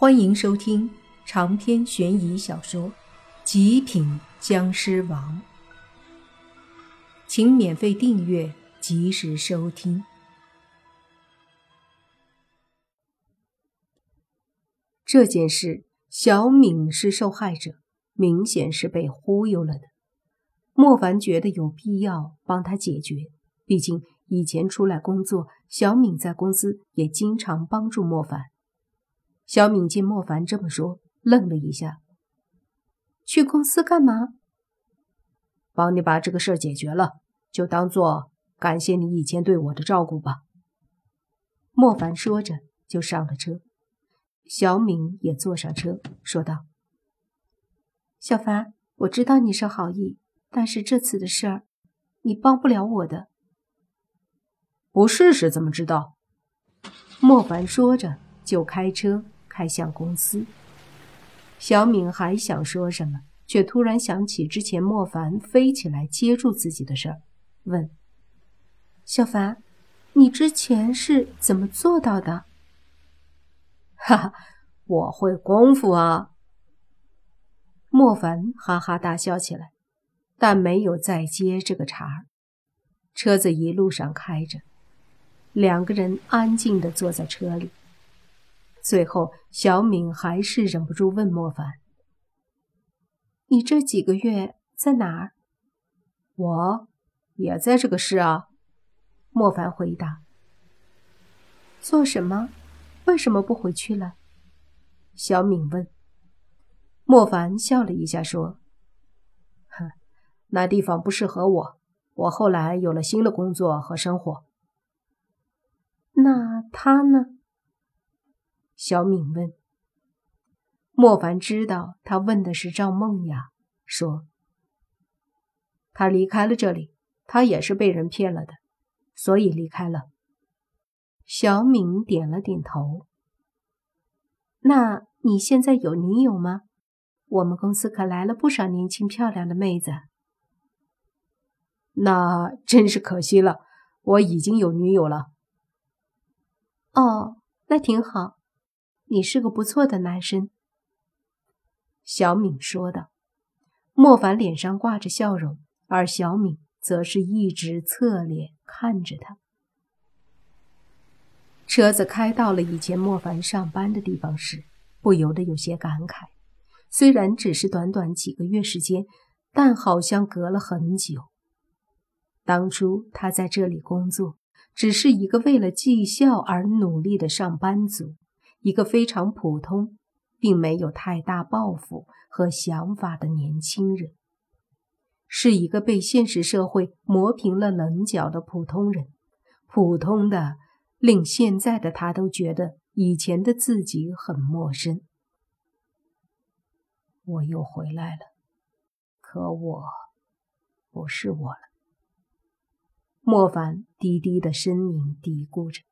欢迎收听长篇悬疑小说《极品僵尸王》，请免费订阅，及时收听。这件事，小敏是受害者，明显是被忽悠了的。莫凡觉得有必要帮他解决，毕竟以前出来工作，小敏在公司也经常帮助莫凡。小敏见莫凡这么说，愣了一下。去公司干嘛？帮你把这个事儿解决了，就当做感谢你以前对我的照顾吧。莫凡说着就上了车，小敏也坐上车，说道：“小凡，我知道你是好意，但是这次的事儿，你帮不了我的。不试试怎么知道？”莫凡说着就开车。开向公司，小敏还想说什么，却突然想起之前莫凡飞起来接住自己的事儿，问：“小凡，你之前是怎么做到的？”“ 哈哈，我会功夫啊！”莫凡哈哈大笑起来，但没有再接这个茬儿。车子一路上开着，两个人安静的坐在车里。最后，小敏还是忍不住问莫凡：“你这几个月在哪儿？”“我也在这个市啊。”莫凡回答。“做什么？为什么不回去了？”小敏问。莫凡笑了一下说：“哼，那地方不适合我，我后来有了新的工作和生活。”“那他呢？”小敏问：“莫凡知道他问的是赵梦雅，说他离开了这里，他也是被人骗了的，所以离开了。”小敏点了点头。那你现在有女友吗？我们公司可来了不少年轻漂亮的妹子。那真是可惜了，我已经有女友了。哦，那挺好。你是个不错的男生，小敏说道。莫凡脸上挂着笑容，而小敏则是一直侧脸看着他。车子开到了以前莫凡上班的地方时，不由得有些感慨。虽然只是短短几个月时间，但好像隔了很久。当初他在这里工作，只是一个为了绩效而努力的上班族。一个非常普通，并没有太大抱负和想法的年轻人，是一个被现实社会磨平了棱角的普通人，普通的令现在的他都觉得以前的自己很陌生。我又回来了，可我不是我了。莫凡低低的呻吟，嘀咕着。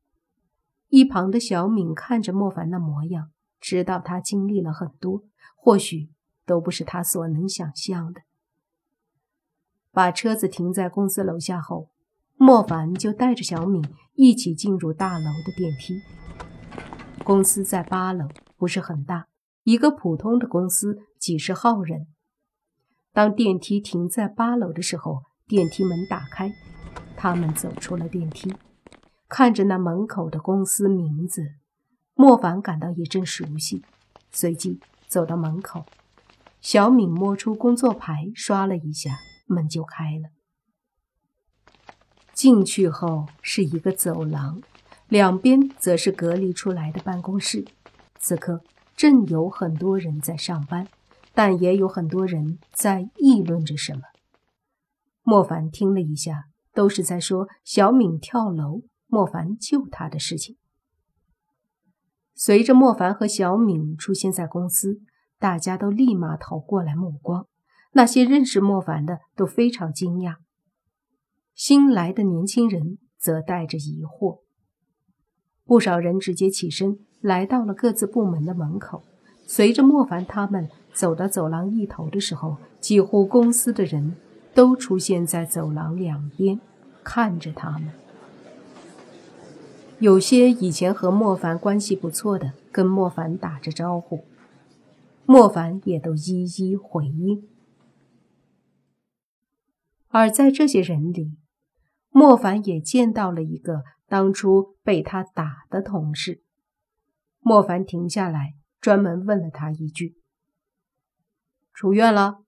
一旁的小敏看着莫凡的模样，知道他经历了很多，或许都不是他所能想象的。把车子停在公司楼下后，莫凡就带着小敏一起进入大楼的电梯。公司在八楼，不是很大，一个普通的公司，几十号人。当电梯停在八楼的时候，电梯门打开，他们走出了电梯。看着那门口的公司名字，莫凡感到一阵熟悉，随即走到门口。小敏摸出工作牌，刷了一下，门就开了。进去后是一个走廊，两边则是隔离出来的办公室。此刻正有很多人在上班，但也有很多人在议论着什么。莫凡听了一下，都是在说小敏跳楼。莫凡救他的事情。随着莫凡和小敏出现在公司，大家都立马投过来目光。那些认识莫凡的都非常惊讶，新来的年轻人则带着疑惑。不少人直接起身来到了各自部门的门口。随着莫凡他们走到走廊一头的时候，几乎公司的人都出现在走廊两边，看着他们。有些以前和莫凡关系不错的，跟莫凡打着招呼，莫凡也都一一回应。而在这些人里，莫凡也见到了一个当初被他打的同事。莫凡停下来，专门问了他一句：“出院了？”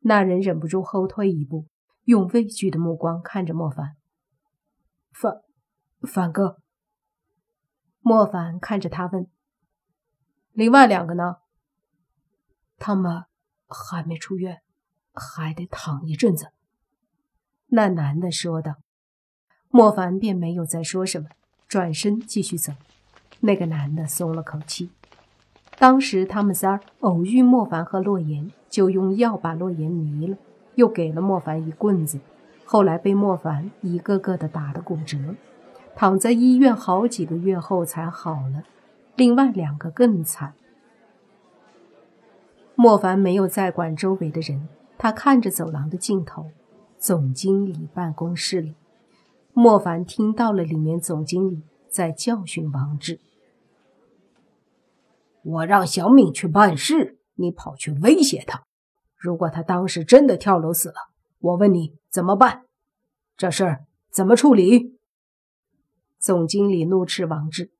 那人忍不住后退一步，用畏惧的目光看着莫凡。凡，凡哥。莫凡看着他问：“另外两个呢？他们还没出院，还得躺一阵子。”那男的说道。莫凡便没有再说什么，转身继续走。那个男的松了口气。当时他们仨偶遇莫凡和洛言，就用药把洛言迷了，又给了莫凡一棍子。后来被莫凡一个个的打得骨折，躺在医院好几个月后才好了。另外两个更惨。莫凡没有再管周围的人，他看着走廊的尽头，总经理办公室里，莫凡听到了里面总经理在教训王志：“我让小敏去办事，你跑去威胁他。如果他当时真的跳楼死了。”我问你怎么办？这事儿怎么处理？总经理怒斥王志，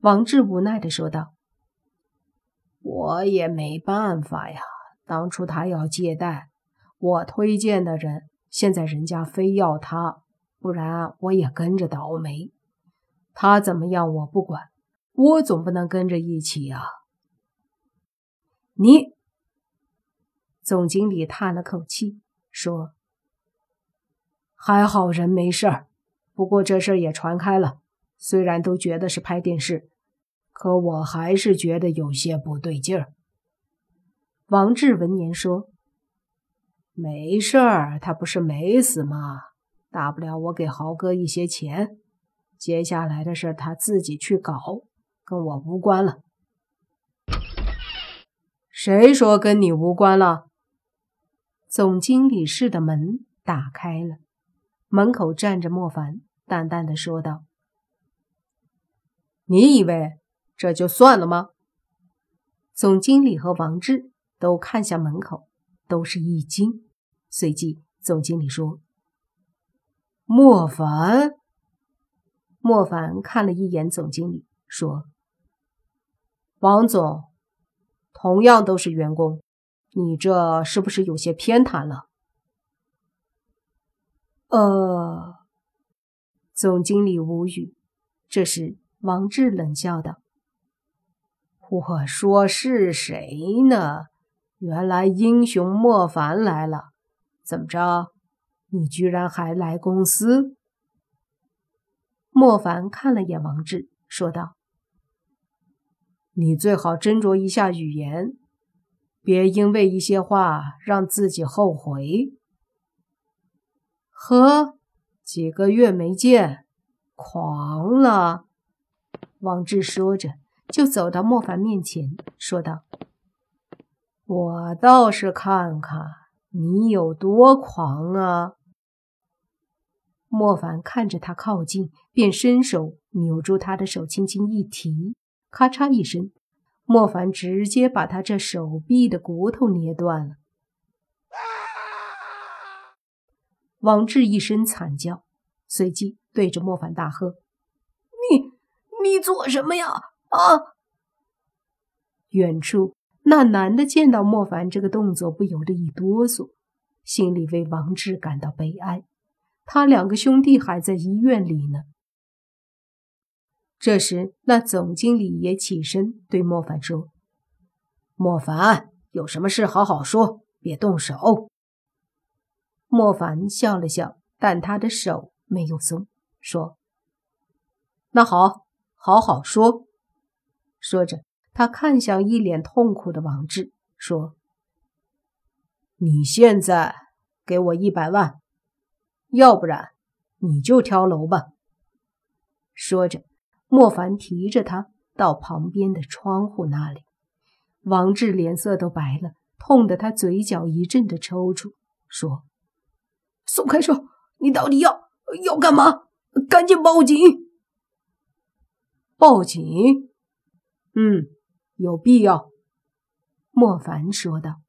王志无奈的说道：“我也没办法呀，当初他要借贷，我推荐的人，现在人家非要他，不然我也跟着倒霉。他怎么样我不管，我总不能跟着一起呀。”你，总经理叹了口气说。还好人没事儿，不过这事儿也传开了。虽然都觉得是拍电视，可我还是觉得有些不对劲儿。王志闻言说：“没事儿，他不是没死吗？大不了我给豪哥一些钱，接下来的事他自己去搞，跟我无关了。”谁说跟你无关了？总经理室的门打开了。门口站着莫凡，淡淡的说道：“你以为这就算了吗？”总经理和王志都看向门口，都是一惊。随即，总经理说：“莫凡。”莫凡看了一眼总经理，说：“王总，同样都是员工，你这是不是有些偏袒了？”呃，总经理无语。这时，王志冷笑道：“我说是谁呢？原来英雄莫凡来了。怎么着？你居然还来公司？”莫凡看了眼王志，说道：“你最好斟酌一下语言，别因为一些话让自己后悔。”呵，几个月没见，狂了。王志说着，就走到莫凡面前，说道：“我倒是看看你有多狂啊！”莫凡看着他靠近，便伸手扭住他的手，轻轻一提，咔嚓一声，莫凡直接把他这手臂的骨头捏断了。王志一声惨叫，随即对着莫凡大喝：“你做什么呀？啊！”远处那男的见到莫凡这个动作，不由得一哆嗦，心里为王志感到悲哀。他两个兄弟还在医院里呢。这时，那总经理也起身对莫凡说：“莫凡，有什么事好好说，别动手。”莫凡笑了笑，但他的手没有松，说：“那好，好好说。”说着，他看向一脸痛苦的王志，说：“你现在给我一百万，要不然你就跳楼吧。”说着，莫凡提着他到旁边的窗户那里。王志脸色都白了，痛得他嘴角一阵的抽搐，说。松开手！你到底要要干嘛？赶紧报警！报警？嗯，有必要。莫凡说道。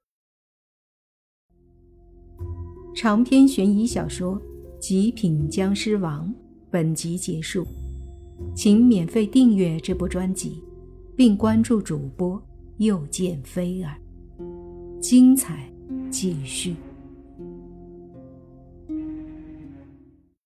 长篇悬疑小说《极品僵尸王》本集结束，请免费订阅这部专辑，并关注主播又见菲儿，精彩继续。